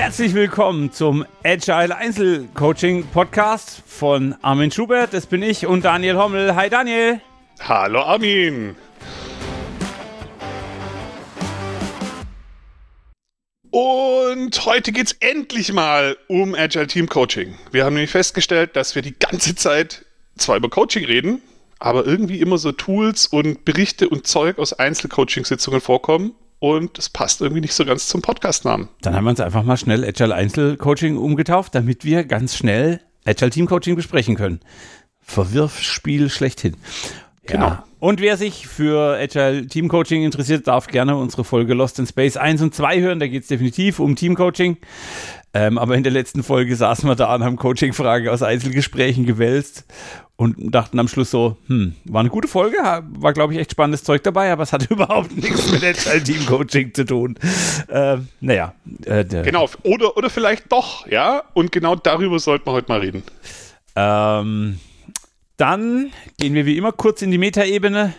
Herzlich willkommen zum Agile Einzelcoaching Podcast von Armin Schubert. Das bin ich und Daniel Hommel. Hi Daniel. Hallo Armin. Und heute geht es endlich mal um Agile Team Coaching. Wir haben nämlich festgestellt, dass wir die ganze Zeit zwar über Coaching reden, aber irgendwie immer so Tools und Berichte und Zeug aus Einzelcoaching-Sitzungen vorkommen und es passt irgendwie nicht so ganz zum Podcast-Namen. Dann haben wir uns einfach mal schnell Agile Einzelcoaching umgetauft, damit wir ganz schnell Agile Team Coaching besprechen können. Verwirfspiel schlechthin. Genau. Ja. Und wer sich für Agile Team Coaching interessiert, darf gerne unsere Folge Lost in Space 1 und 2 hören. Da geht es definitiv um Team Coaching. Ähm, aber in der letzten Folge saßen wir da und haben Coaching-Fragen aus Einzelgesprächen gewälzt und dachten am Schluss so, hm, war eine gute Folge, war glaube ich echt spannendes Zeug dabei, aber es hatte überhaupt nichts mit Agile Team Coaching zu tun. Äh, naja. Äh, genau, oder, oder vielleicht doch, ja, und genau darüber sollten wir heute mal reden. Ähm, dann gehen wir wie immer kurz in die Metaebene.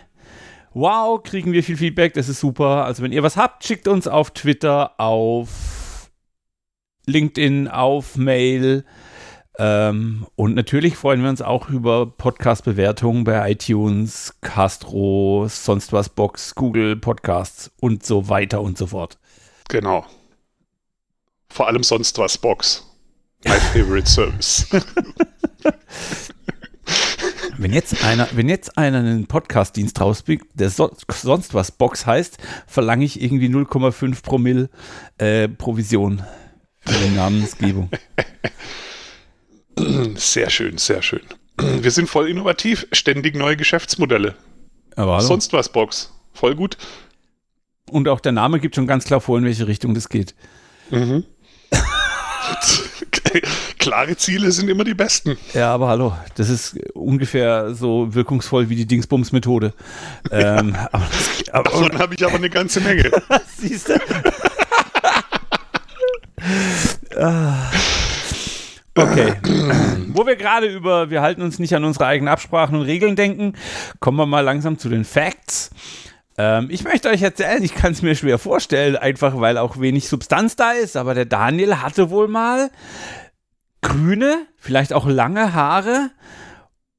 Wow, kriegen wir viel Feedback, das ist super. Also wenn ihr was habt, schickt uns auf Twitter, auf LinkedIn, auf Mail. Ähm, und natürlich freuen wir uns auch über Podcast-Bewertungen bei iTunes, Castro, sonst was Box, Google Podcasts und so weiter und so fort. Genau. Vor allem sonst was Box. My favorite service. wenn jetzt einer, wenn jetzt einer einen Podcast-Dienst rausbringt, der so, sonst was Box heißt, verlange ich irgendwie 0,5 Promille äh, Provision für die Namensgebung. Sehr schön, sehr schön. Wir sind voll innovativ, ständig neue Geschäftsmodelle. Aber hallo. Sonst was, Box. Voll gut. Und auch der Name gibt schon ganz klar vor, in welche Richtung das geht. Mhm. Klare Ziele sind immer die besten. Ja, aber hallo, das ist ungefähr so wirkungsvoll wie die Dingsbums-Methode. ähm, aber, aber, Davon habe ich aber eine ganze Menge. Siehst du? Ah. Okay. Wo wir gerade über, wir halten uns nicht an unsere eigenen Absprachen und Regeln denken, kommen wir mal langsam zu den Facts. Ähm, ich möchte euch erzählen, ich kann es mir schwer vorstellen, einfach weil auch wenig Substanz da ist, aber der Daniel hatte wohl mal grüne, vielleicht auch lange Haare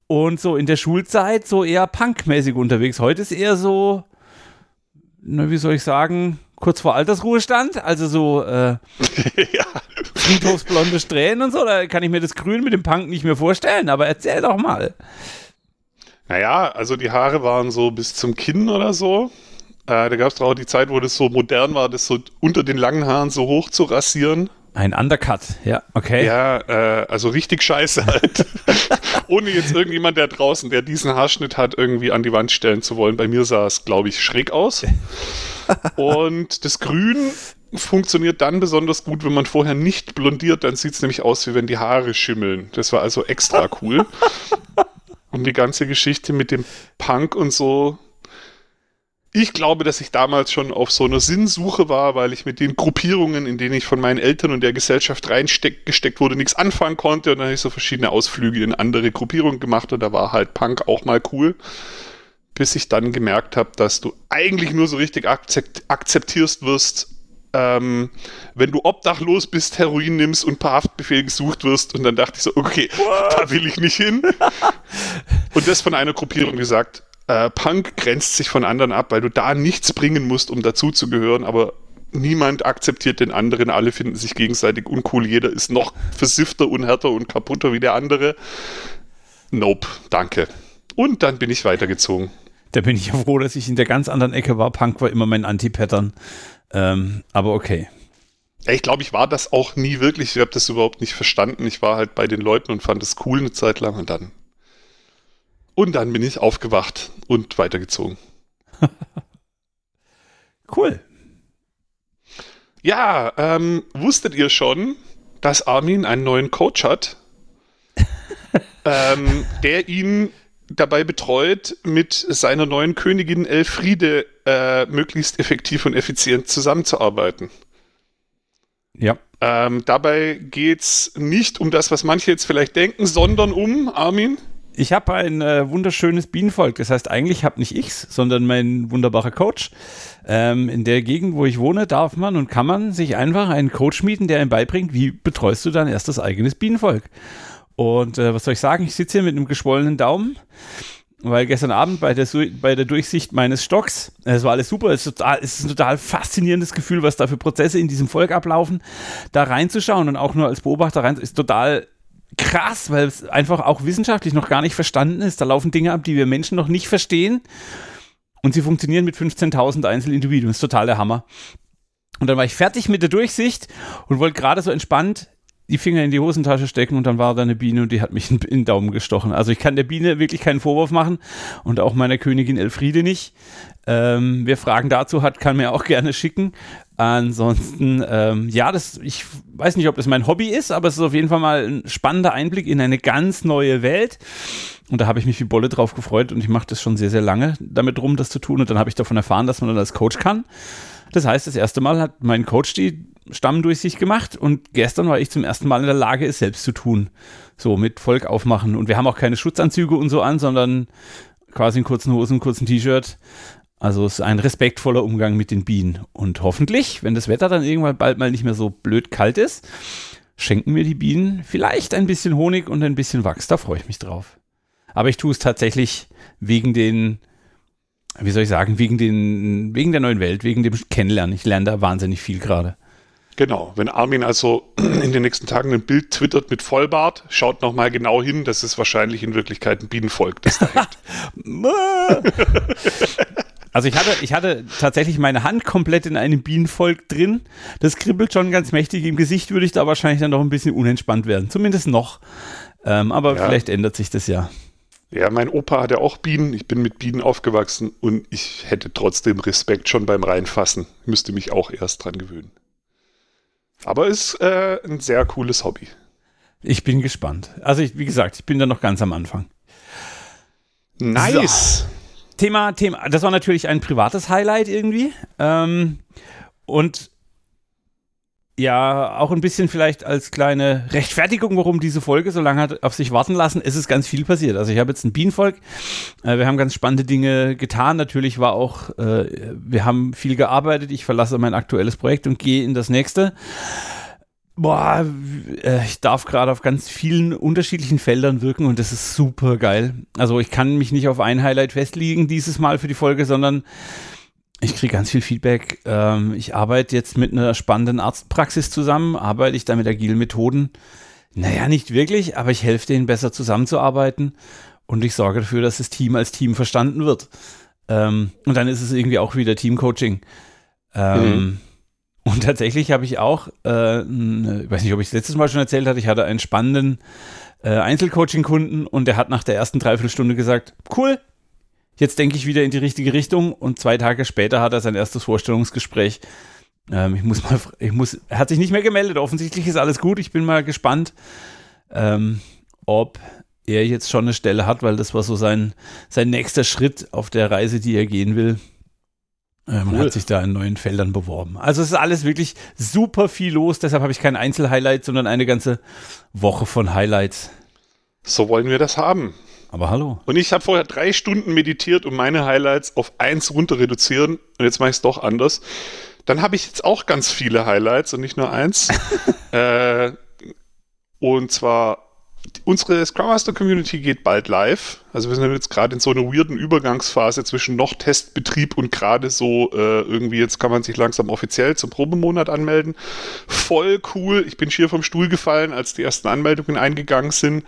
und so in der Schulzeit so eher punkmäßig unterwegs. Heute ist eher so, na, wie soll ich sagen, kurz vor Altersruhestand, also so äh, ja. friedhofsblonde Strähnen und so, da kann ich mir das Grün mit dem Punk nicht mehr vorstellen, aber erzähl doch mal. Naja, also die Haare waren so bis zum Kinn oder so. Äh, da gab es auch die Zeit, wo das so modern war, das so unter den langen Haaren so hoch zu rasieren. Ein Undercut, ja, okay. Ja, äh, also richtig scheiße halt. Ohne jetzt irgendjemand, der draußen, der diesen Haarschnitt hat, irgendwie an die Wand stellen zu wollen. Bei mir sah es, glaube ich, schräg aus. Und das Grün funktioniert dann besonders gut, wenn man vorher nicht blondiert, dann sieht es nämlich aus, wie wenn die Haare schimmeln. Das war also extra cool. Und die ganze Geschichte mit dem Punk und so, ich glaube, dass ich damals schon auf so einer Sinnsuche war, weil ich mit den Gruppierungen, in denen ich von meinen Eltern und der Gesellschaft reingesteckt wurde, nichts anfangen konnte. Und dann habe ich so verschiedene Ausflüge in andere Gruppierungen gemacht und da war halt Punk auch mal cool. Bis ich dann gemerkt habe, dass du eigentlich nur so richtig akzeptierst wirst, ähm, wenn du obdachlos bist, Heroin nimmst und per Haftbefehl gesucht wirst. Und dann dachte ich so, okay, What? da will ich nicht hin. und das von einer Gruppierung gesagt, äh, Punk grenzt sich von anderen ab, weil du da nichts bringen musst, um dazuzugehören, aber niemand akzeptiert den anderen, alle finden sich gegenseitig uncool, jeder ist noch versiffter und härter und kaputter wie der andere. Nope, danke. Und dann bin ich weitergezogen. Da bin ich ja froh, dass ich in der ganz anderen Ecke war. Punk war immer mein Anti-Pattern. Ähm, aber okay. Ich glaube, ich war das auch nie wirklich. Ich habe das überhaupt nicht verstanden. Ich war halt bei den Leuten und fand es cool eine Zeit lang und dann und dann bin ich aufgewacht und weitergezogen. cool. Ja, ähm, wusstet ihr schon, dass Armin einen neuen Coach hat, ähm, der ihn dabei betreut, mit seiner neuen Königin Elfriede äh, möglichst effektiv und effizient zusammenzuarbeiten. Ja. Ähm, dabei geht es nicht um das, was manche jetzt vielleicht denken, sondern um, Armin, Ich habe ein äh, wunderschönes Bienenvolk. Das heißt, eigentlich habe nicht ich's, sondern mein wunderbarer Coach. Ähm, in der Gegend, wo ich wohne, darf man und kann man sich einfach einen Coach mieten, der ihm beibringt, wie betreust du dein erstes eigenes Bienenvolk. Und äh, was soll ich sagen? Ich sitze hier mit einem geschwollenen Daumen weil gestern Abend bei der, bei der Durchsicht meines Stocks, es war alles super, es ist, total, es ist ein total faszinierendes Gefühl, was da für Prozesse in diesem Volk ablaufen, da reinzuschauen und auch nur als Beobachter rein, ist total krass, weil es einfach auch wissenschaftlich noch gar nicht verstanden ist. Da laufen Dinge ab, die wir Menschen noch nicht verstehen und sie funktionieren mit 15.000 Einzelindividuen. Das ist total der Hammer. Und dann war ich fertig mit der Durchsicht und wollte gerade so entspannt die Finger in die Hosentasche stecken und dann war da eine Biene und die hat mich in, den Daumen gestochen. Also ich kann der Biene wirklich keinen Vorwurf machen und auch meiner Königin Elfriede nicht. Ähm, wer Fragen dazu hat, kann mir auch gerne schicken. Ansonsten, ähm, ja, das, ich weiß nicht, ob das mein Hobby ist, aber es ist auf jeden Fall mal ein spannender Einblick in eine ganz neue Welt. Und da habe ich mich wie Bolle drauf gefreut und ich mache das schon sehr, sehr lange damit rum, das zu tun. Und dann habe ich davon erfahren, dass man dann als Coach kann. Das heißt, das erste Mal hat mein Coach die Stammdurchsicht gemacht und gestern war ich zum ersten Mal in der Lage, es selbst zu tun. So mit Volk aufmachen. Und wir haben auch keine Schutzanzüge und so an, sondern quasi in kurzen Hosen, kurzen T-Shirt. Also es ist ein respektvoller Umgang mit den Bienen. Und hoffentlich, wenn das Wetter dann irgendwann bald mal nicht mehr so blöd kalt ist, schenken mir die Bienen vielleicht ein bisschen Honig und ein bisschen Wachs. Da freue ich mich drauf. Aber ich tue es tatsächlich wegen den wie soll ich sagen, wegen, den, wegen der neuen Welt, wegen dem Kennenlernen. Ich lerne da wahnsinnig viel gerade. Genau, wenn Armin also in den nächsten Tagen ein Bild twittert mit Vollbart, schaut nochmal genau hin, das ist wahrscheinlich in Wirklichkeit ein Bienenvolk, das da hängt. Also ich hatte, ich hatte tatsächlich meine Hand komplett in einem Bienenvolk drin. Das kribbelt schon ganz mächtig. Im Gesicht würde ich da wahrscheinlich dann noch ein bisschen unentspannt werden. Zumindest noch. Ähm, aber ja. vielleicht ändert sich das ja. Ja, mein Opa hatte auch Bienen. Ich bin mit Bienen aufgewachsen und ich hätte trotzdem Respekt schon beim Reinfassen. Müsste mich auch erst dran gewöhnen. Aber ist äh, ein sehr cooles Hobby. Ich bin gespannt. Also, ich, wie gesagt, ich bin da noch ganz am Anfang. Nice. So. Thema, Thema, das war natürlich ein privates Highlight irgendwie. Ähm, und ja, auch ein bisschen vielleicht als kleine Rechtfertigung, warum diese Folge so lange hat auf sich warten lassen. Es ist ganz viel passiert. Also ich habe jetzt ein Bienenvolk. Äh, wir haben ganz spannende Dinge getan. Natürlich war auch, äh, wir haben viel gearbeitet. Ich verlasse mein aktuelles Projekt und gehe in das nächste. Boah, äh, ich darf gerade auf ganz vielen unterschiedlichen Feldern wirken und das ist super geil. Also ich kann mich nicht auf ein Highlight festlegen dieses Mal für die Folge, sondern ich kriege ganz viel Feedback. Ähm, ich arbeite jetzt mit einer spannenden Arztpraxis zusammen, arbeite ich da mit agilen Methoden. Naja, nicht wirklich, aber ich helfe denen besser zusammenzuarbeiten und ich sorge dafür, dass das Team als Team verstanden wird. Ähm, und dann ist es irgendwie auch wieder Teamcoaching. Ähm, mhm. Und tatsächlich habe ich auch, äh, ich weiß nicht, ob ich es letztes Mal schon erzählt hatte, ich hatte einen spannenden äh, Einzelcoaching-Kunden und der hat nach der ersten Dreiviertelstunde gesagt, cool, Jetzt denke ich wieder in die richtige Richtung und zwei Tage später hat er sein erstes Vorstellungsgespräch. Ähm, ich muss mal, ich muss, er hat sich nicht mehr gemeldet. Offensichtlich ist alles gut. Ich bin mal gespannt, ähm, ob er jetzt schon eine Stelle hat, weil das war so sein, sein nächster Schritt auf der Reise, die er gehen will. Ähm, cool. hat sich da in neuen Feldern beworben. Also es ist alles wirklich super viel los, deshalb habe ich kein Einzelhighlight, sondern eine ganze Woche von Highlights. So wollen wir das haben. Aber hallo. Und ich habe vorher drei Stunden meditiert, um meine Highlights auf eins runter reduzieren. Und jetzt mache ich es doch anders. Dann habe ich jetzt auch ganz viele Highlights und nicht nur eins. äh, und zwar unsere Scrum Master Community geht bald live. Also wir sind jetzt gerade in so einer weirden Übergangsphase zwischen noch Testbetrieb und gerade so äh, irgendwie jetzt kann man sich langsam offiziell zum Probemonat anmelden. Voll cool. Ich bin schier vom Stuhl gefallen, als die ersten Anmeldungen eingegangen sind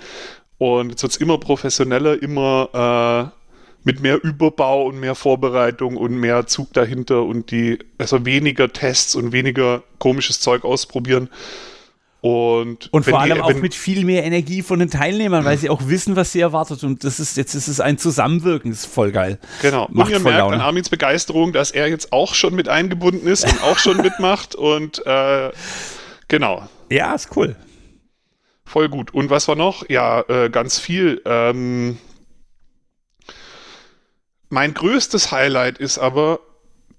und jetzt wird es immer professioneller, immer äh, mit mehr Überbau und mehr Vorbereitung und mehr Zug dahinter und die, also weniger Tests und weniger komisches Zeug ausprobieren. Und, und vor allem die, auch mit viel mehr Energie von den Teilnehmern, weil sie auch wissen, was sie erwartet. Und das ist jetzt ist es ein Zusammenwirken, das ist voll geil. Genau. Macht und ihr merkt Laune. an Armins Begeisterung, dass er jetzt auch schon mit eingebunden ist und auch schon mitmacht. Und äh, genau. Ja, ist cool. Voll gut. Und was war noch? Ja, äh, ganz viel. Ähm, mein größtes Highlight ist aber,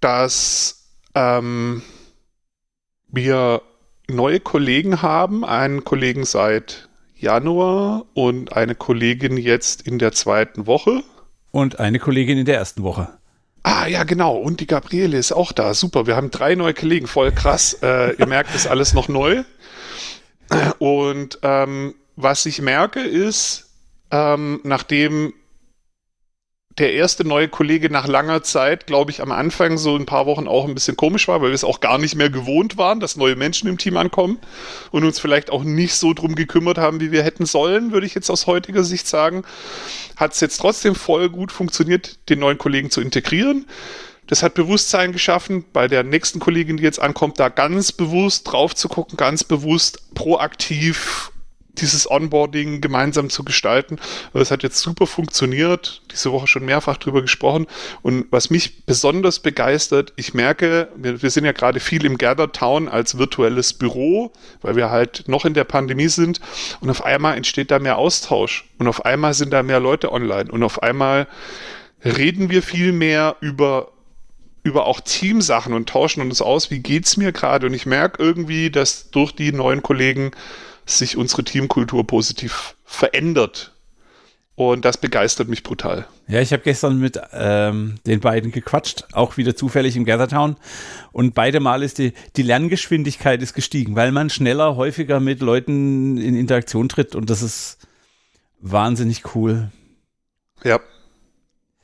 dass ähm, wir neue Kollegen haben. Einen Kollegen seit Januar und eine Kollegin jetzt in der zweiten Woche. Und eine Kollegin in der ersten Woche. Ah, ja, genau. Und die Gabriele ist auch da. Super. Wir haben drei neue Kollegen. Voll krass. Äh, ihr merkt, ist alles noch neu. Und ähm, was ich merke, ist, ähm, nachdem der erste neue Kollege nach langer Zeit, glaube ich, am Anfang so ein paar Wochen auch ein bisschen komisch war, weil wir es auch gar nicht mehr gewohnt waren, dass neue Menschen im Team ankommen und uns vielleicht auch nicht so drum gekümmert haben, wie wir hätten sollen, würde ich jetzt aus heutiger Sicht sagen, hat es jetzt trotzdem voll gut funktioniert, den neuen Kollegen zu integrieren. Das hat Bewusstsein geschaffen, bei der nächsten Kollegin, die jetzt ankommt, da ganz bewusst drauf zu gucken, ganz bewusst proaktiv dieses Onboarding gemeinsam zu gestalten. Es hat jetzt super funktioniert, diese Woche schon mehrfach drüber gesprochen. Und was mich besonders begeistert, ich merke, wir, wir sind ja gerade viel im Gather Town als virtuelles Büro, weil wir halt noch in der Pandemie sind. Und auf einmal entsteht da mehr Austausch. Und auf einmal sind da mehr Leute online. Und auf einmal reden wir viel mehr über über auch Teamsachen und tauschen uns aus, wie geht's mir gerade? Und ich merke irgendwie, dass durch die neuen Kollegen sich unsere Teamkultur positiv verändert. Und das begeistert mich brutal. Ja, ich habe gestern mit ähm, den beiden gequatscht, auch wieder zufällig im Gathertown. Und beide Mal ist die, die Lerngeschwindigkeit ist gestiegen, weil man schneller, häufiger mit Leuten in Interaktion tritt. Und das ist wahnsinnig cool. Ja.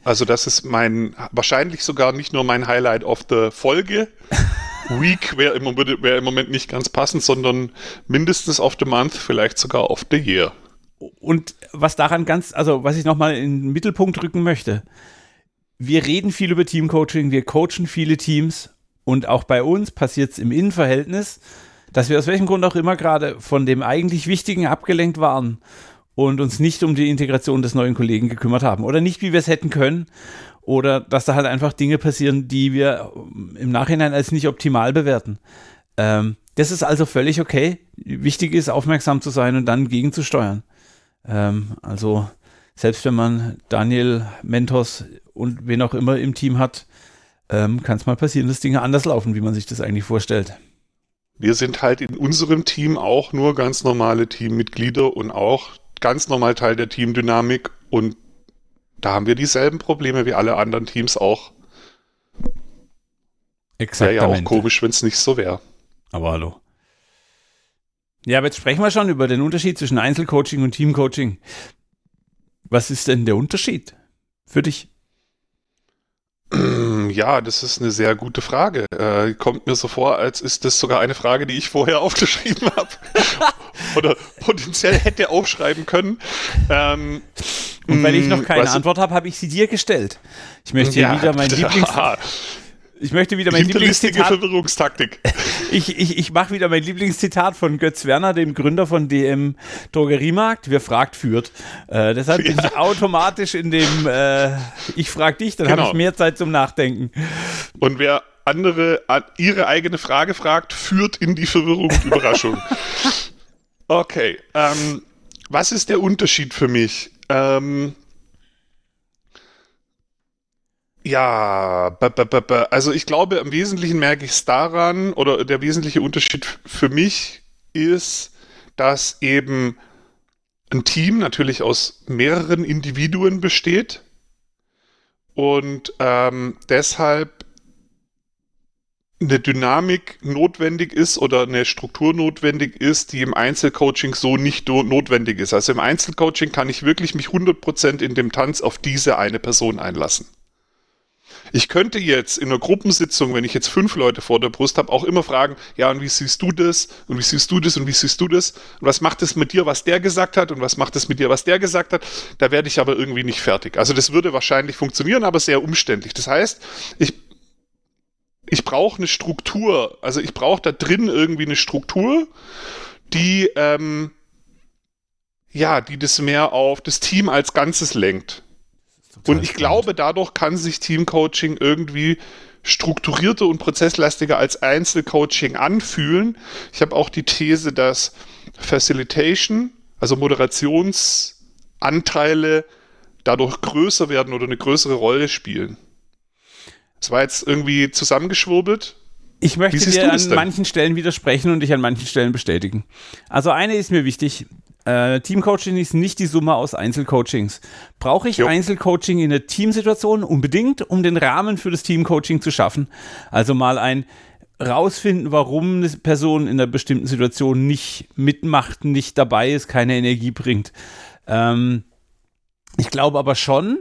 Also das ist mein, wahrscheinlich sogar nicht nur mein Highlight of the Folge, Week wäre im, wär im Moment nicht ganz passend, sondern mindestens of the Month, vielleicht sogar of the Year. Und was daran ganz, also was ich nochmal in den Mittelpunkt rücken möchte, wir reden viel über Teamcoaching, wir coachen viele Teams und auch bei uns passiert es im Innenverhältnis, dass wir aus welchem Grund auch immer gerade von dem eigentlich Wichtigen abgelenkt waren und uns nicht um die Integration des neuen Kollegen gekümmert haben oder nicht, wie wir es hätten können oder dass da halt einfach Dinge passieren, die wir im Nachhinein als nicht optimal bewerten. Ähm, das ist also völlig okay. Wichtig ist, aufmerksam zu sein und dann gegenzusteuern. Ähm, also selbst wenn man Daniel, Mentos und wen auch immer im Team hat, ähm, kann es mal passieren, dass Dinge anders laufen, wie man sich das eigentlich vorstellt. Wir sind halt in unserem Team auch nur ganz normale Teammitglieder und auch ganz normal Teil der Teamdynamik und da haben wir dieselben Probleme wie alle anderen Teams auch. Wäre ja auch komisch, wenn es nicht so wäre. Aber hallo. Ja, aber jetzt sprechen wir schon über den Unterschied zwischen Einzelcoaching und Teamcoaching. Was ist denn der Unterschied für dich? Ja, das ist eine sehr gute Frage. Äh, kommt mir so vor, als ist das sogar eine Frage, die ich vorher aufgeschrieben habe. Oder potenziell hätte aufschreiben können. Ähm, und weil ich noch keine Antwort habe, habe ich sie dir gestellt. Ich möchte hier ja, wieder mein Lieblings... Ich möchte wieder mein Lieblingszitat. Verwirrungstaktik. Ich, ich, ich mache wieder mein Lieblingszitat von Götz Werner, dem Gründer von DM Drogeriemarkt. Wer fragt, führt. Äh, deshalb ja. bin ich automatisch in dem äh, Ich frag dich, dann genau. habe ich mehr Zeit zum Nachdenken. Und wer andere an ihre eigene Frage fragt, führt in die Verwirrung und Überraschung. okay. Ähm, was ist der Unterschied für mich? Ähm, ja, also ich glaube, im Wesentlichen merke ich es daran, oder der wesentliche Unterschied für mich ist, dass eben ein Team natürlich aus mehreren Individuen besteht und ähm, deshalb eine Dynamik notwendig ist oder eine Struktur notwendig ist, die im Einzelcoaching so nicht notwendig ist. Also im Einzelcoaching kann ich wirklich mich 100% in dem Tanz auf diese eine Person einlassen. Ich könnte jetzt in einer Gruppensitzung, wenn ich jetzt fünf Leute vor der Brust habe, auch immer fragen, ja, und wie siehst du das? Und wie siehst du das? Und wie siehst du das? Und was macht es mit dir, was der gesagt hat? Und was macht es mit dir, was der gesagt hat? Da werde ich aber irgendwie nicht fertig. Also das würde wahrscheinlich funktionieren, aber sehr umständlich. Das heißt, ich ich brauche eine Struktur. Also ich brauche da drin irgendwie eine Struktur, die ähm, ja, die das mehr auf das Team als Ganzes lenkt. Und ich spannend. glaube, dadurch kann sich Teamcoaching irgendwie strukturierter und prozesslastiger als Einzelcoaching anfühlen. Ich habe auch die These, dass Facilitation, also Moderationsanteile, dadurch größer werden oder eine größere Rolle spielen. Es war jetzt irgendwie zusammengeschwurbelt. Ich möchte dir an manchen Stellen widersprechen und dich an manchen Stellen bestätigen. Also eine ist mir wichtig. Äh, Teamcoaching ist nicht die Summe aus Einzelcoachings. Brauche ich jo. Einzelcoaching in der Teamsituation? Unbedingt, um den Rahmen für das Teamcoaching zu schaffen. Also mal ein rausfinden, warum eine Person in einer bestimmten Situation nicht mitmacht, nicht dabei ist, keine Energie bringt. Ähm, ich glaube aber schon,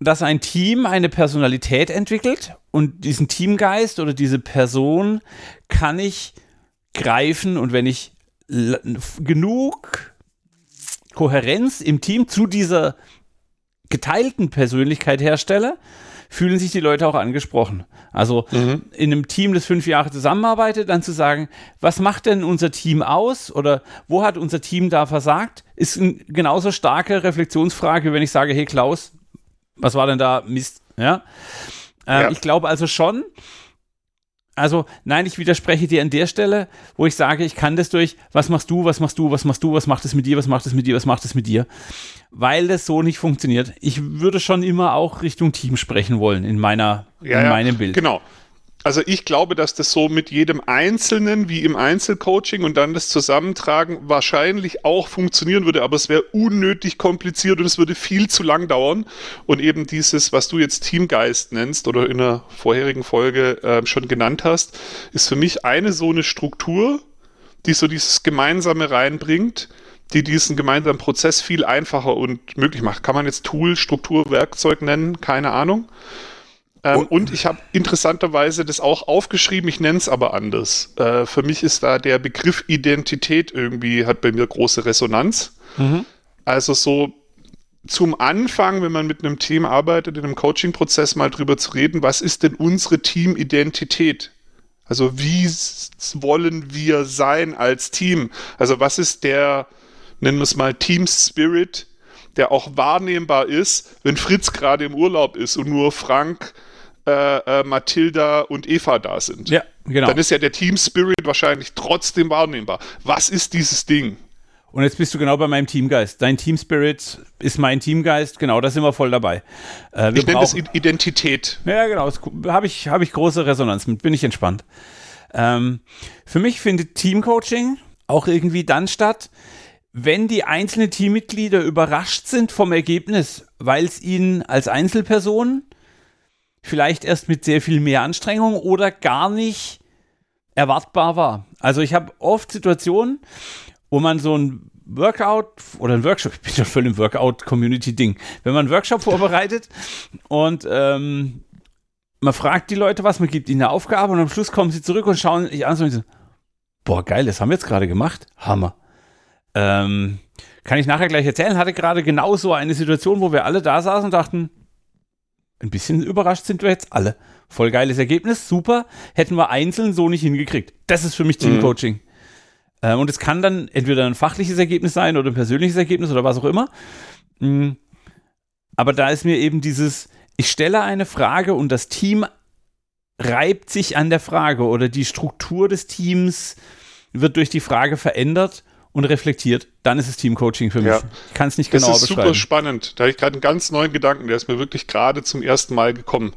dass ein Team eine Personalität entwickelt und diesen Teamgeist oder diese Person kann ich greifen und wenn ich genug Kohärenz im Team zu dieser geteilten Persönlichkeit herstelle, fühlen sich die Leute auch angesprochen. Also mhm. in einem Team, das fünf Jahre zusammenarbeitet, dann zu sagen, was macht denn unser Team aus oder wo hat unser Team da versagt, ist eine genauso starke Reflexionsfrage, wenn ich sage, hey Klaus, was war denn da Mist? Ja. Äh, ja. Ich glaube also schon, also nein, ich widerspreche dir an der Stelle, wo ich sage, ich kann das durch, was machst du, was machst du, was machst du, was macht es mit dir, was macht es mit dir, was macht es mit dir, weil das so nicht funktioniert. Ich würde schon immer auch Richtung Team sprechen wollen in meiner, ja, in meinem Bild. Genau also ich glaube, dass das so mit jedem Einzelnen wie im Einzelcoaching und dann das Zusammentragen wahrscheinlich auch funktionieren würde, aber es wäre unnötig kompliziert und es würde viel zu lang dauern. Und eben dieses, was du jetzt Teamgeist nennst oder in der vorherigen Folge äh, schon genannt hast, ist für mich eine so eine Struktur, die so dieses Gemeinsame reinbringt, die diesen gemeinsamen Prozess viel einfacher und möglich macht. Kann man jetzt Tool, Struktur, Werkzeug nennen? Keine Ahnung. Ähm, und ich habe interessanterweise das auch aufgeschrieben, ich nenne es aber anders. Äh, für mich ist da der Begriff Identität irgendwie, hat bei mir große Resonanz. Mhm. Also so zum Anfang, wenn man mit einem Team arbeitet, in einem Coaching-Prozess mal drüber zu reden, was ist denn unsere Teamidentität? Also wie wollen wir sein als Team? Also was ist der, nennen wir es mal, Team Spirit, der auch wahrnehmbar ist, wenn Fritz gerade im Urlaub ist und nur Frank, äh, äh, Mathilda und Eva da sind. Ja, genau. Dann ist ja der Team Spirit wahrscheinlich trotzdem wahrnehmbar. Was ist dieses Ding? Und jetzt bist du genau bei meinem Teamgeist. Dein Team Spirit ist mein Teamgeist. Genau, da sind wir voll dabei. Äh, ich nenne das Identität. Ja, genau. Habe ich, hab ich große Resonanz mit. Bin ich entspannt. Ähm, für mich findet Teamcoaching auch irgendwie dann statt, wenn die einzelnen Teammitglieder überrascht sind vom Ergebnis, weil es ihnen als Einzelpersonen vielleicht erst mit sehr viel mehr Anstrengung oder gar nicht erwartbar war. Also ich habe oft Situationen, wo man so ein Workout oder ein Workshop, ich bin schon voll im Workout-Community-Ding, wenn man einen Workshop vorbereitet und ähm, man fragt die Leute was, man gibt ihnen eine Aufgabe und am Schluss kommen sie zurück und schauen sich an und so, boah, geil, das haben wir jetzt gerade gemacht. Hammer. Ähm, kann ich nachher gleich erzählen, hatte gerade genau so eine Situation, wo wir alle da saßen und dachten, ein bisschen überrascht sind wir jetzt alle. Voll geiles Ergebnis, super. Hätten wir einzeln so nicht hingekriegt. Das ist für mich Teamcoaching. Mhm. Ähm, und es kann dann entweder ein fachliches Ergebnis sein oder ein persönliches Ergebnis oder was auch immer. Mhm. Aber da ist mir eben dieses, ich stelle eine Frage und das Team reibt sich an der Frage oder die Struktur des Teams wird durch die Frage verändert und reflektiert, dann ist es Teamcoaching für mich. Ja. Ich kann es nicht genau beschreiben. Das ist super spannend. Da habe ich gerade einen ganz neuen Gedanken, der ist mir wirklich gerade zum ersten Mal gekommen.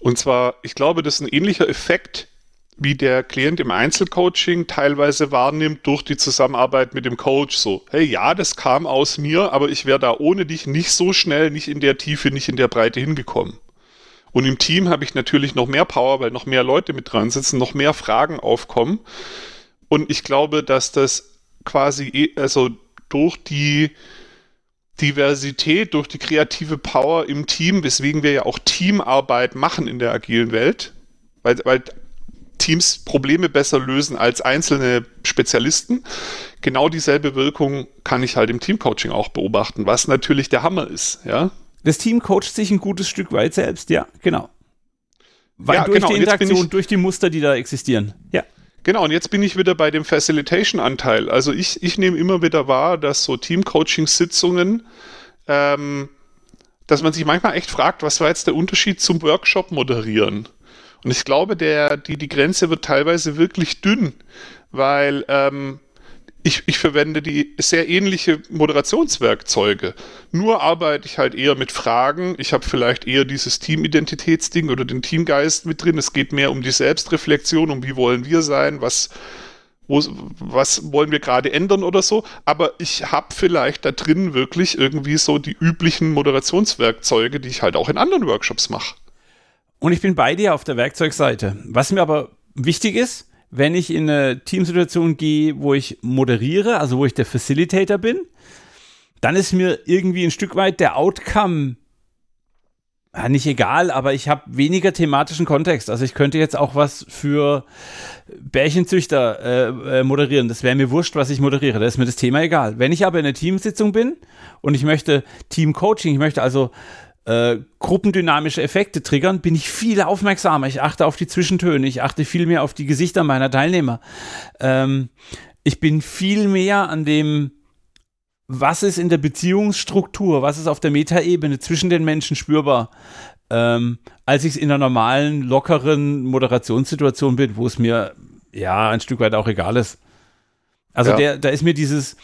Und zwar, ich glaube, das ist ein ähnlicher Effekt, wie der Klient im Einzelcoaching teilweise wahrnimmt durch die Zusammenarbeit mit dem Coach. So, hey, ja, das kam aus mir, aber ich wäre da ohne dich nicht so schnell, nicht in der Tiefe, nicht in der Breite hingekommen. Und im Team habe ich natürlich noch mehr Power, weil noch mehr Leute mit dran sitzen, noch mehr Fragen aufkommen. Und ich glaube, dass das quasi, eh, also durch die Diversität, durch die kreative Power im Team, weswegen wir ja auch Teamarbeit machen in der agilen Welt, weil, weil Teams Probleme besser lösen als einzelne Spezialisten. Genau dieselbe Wirkung kann ich halt im Teamcoaching auch beobachten, was natürlich der Hammer ist, ja. Das Team coacht sich ein gutes Stück weit selbst, ja, genau. Weil ja, durch genau. die Interaktion, durch die Muster, die da existieren. Ja. Genau, und jetzt bin ich wieder bei dem Facilitation-Anteil. Also ich, ich nehme immer wieder wahr, dass so Team-Coaching-Sitzungen, ähm, dass man sich manchmal echt fragt, was war jetzt der Unterschied zum Workshop moderieren? Und ich glaube, der, die, die Grenze wird teilweise wirklich dünn, weil ähm, ich, ich verwende die sehr ähnliche Moderationswerkzeuge. Nur arbeite ich halt eher mit Fragen. Ich habe vielleicht eher dieses Teamidentitätsding oder den Teamgeist mit drin. Es geht mehr um die Selbstreflexion, um wie wollen wir sein, was, wo, was wollen wir gerade ändern oder so, aber ich habe vielleicht da drin wirklich irgendwie so die üblichen Moderationswerkzeuge, die ich halt auch in anderen Workshops mache. Und ich bin bei dir auf der Werkzeugseite. Was mir aber wichtig ist, wenn ich in eine Teamsituation gehe, wo ich moderiere, also wo ich der Facilitator bin, dann ist mir irgendwie ein Stück weit der Outcome ja, nicht egal, aber ich habe weniger thematischen Kontext. Also ich könnte jetzt auch was für Bärchenzüchter äh, äh, moderieren. Das wäre mir wurscht, was ich moderiere. Da ist mir das Thema egal. Wenn ich aber in einer Teamsitzung bin und ich möchte Teamcoaching, ich möchte also äh, gruppendynamische Effekte triggern, bin ich viel aufmerksamer. Ich achte auf die Zwischentöne, ich achte viel mehr auf die Gesichter meiner Teilnehmer. Ähm, ich bin viel mehr an dem was ist in der Beziehungsstruktur, was ist auf der Metaebene zwischen den Menschen spürbar, ähm, als ich es in einer normalen, lockeren Moderationssituation bin, wo es mir ja ein Stück weit auch egal ist. Also ja. der, da ist mir dieses,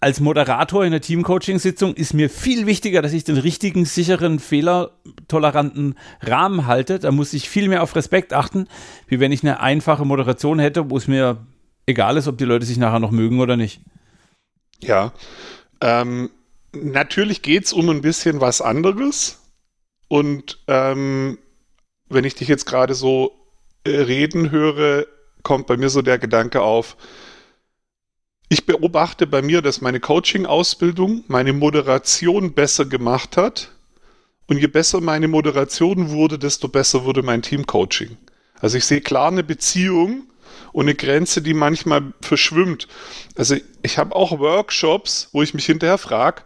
als Moderator in der Teamcoaching-Sitzung ist mir viel wichtiger, dass ich den richtigen, sicheren, fehlertoleranten Rahmen halte. Da muss ich viel mehr auf Respekt achten, wie wenn ich eine einfache Moderation hätte, wo es mir egal ist, ob die Leute sich nachher noch mögen oder nicht. Ja. Ähm, natürlich geht es um ein bisschen was anderes. Und ähm, wenn ich dich jetzt gerade so äh, reden höre, kommt bei mir so der Gedanke auf, ich beobachte bei mir, dass meine Coaching-Ausbildung meine Moderation besser gemacht hat. Und je besser meine Moderation wurde, desto besser wurde mein Team-Coaching. Also ich sehe klar eine Beziehung und eine Grenze, die manchmal verschwimmt. Also ich habe auch Workshops, wo ich mich hinterher frage,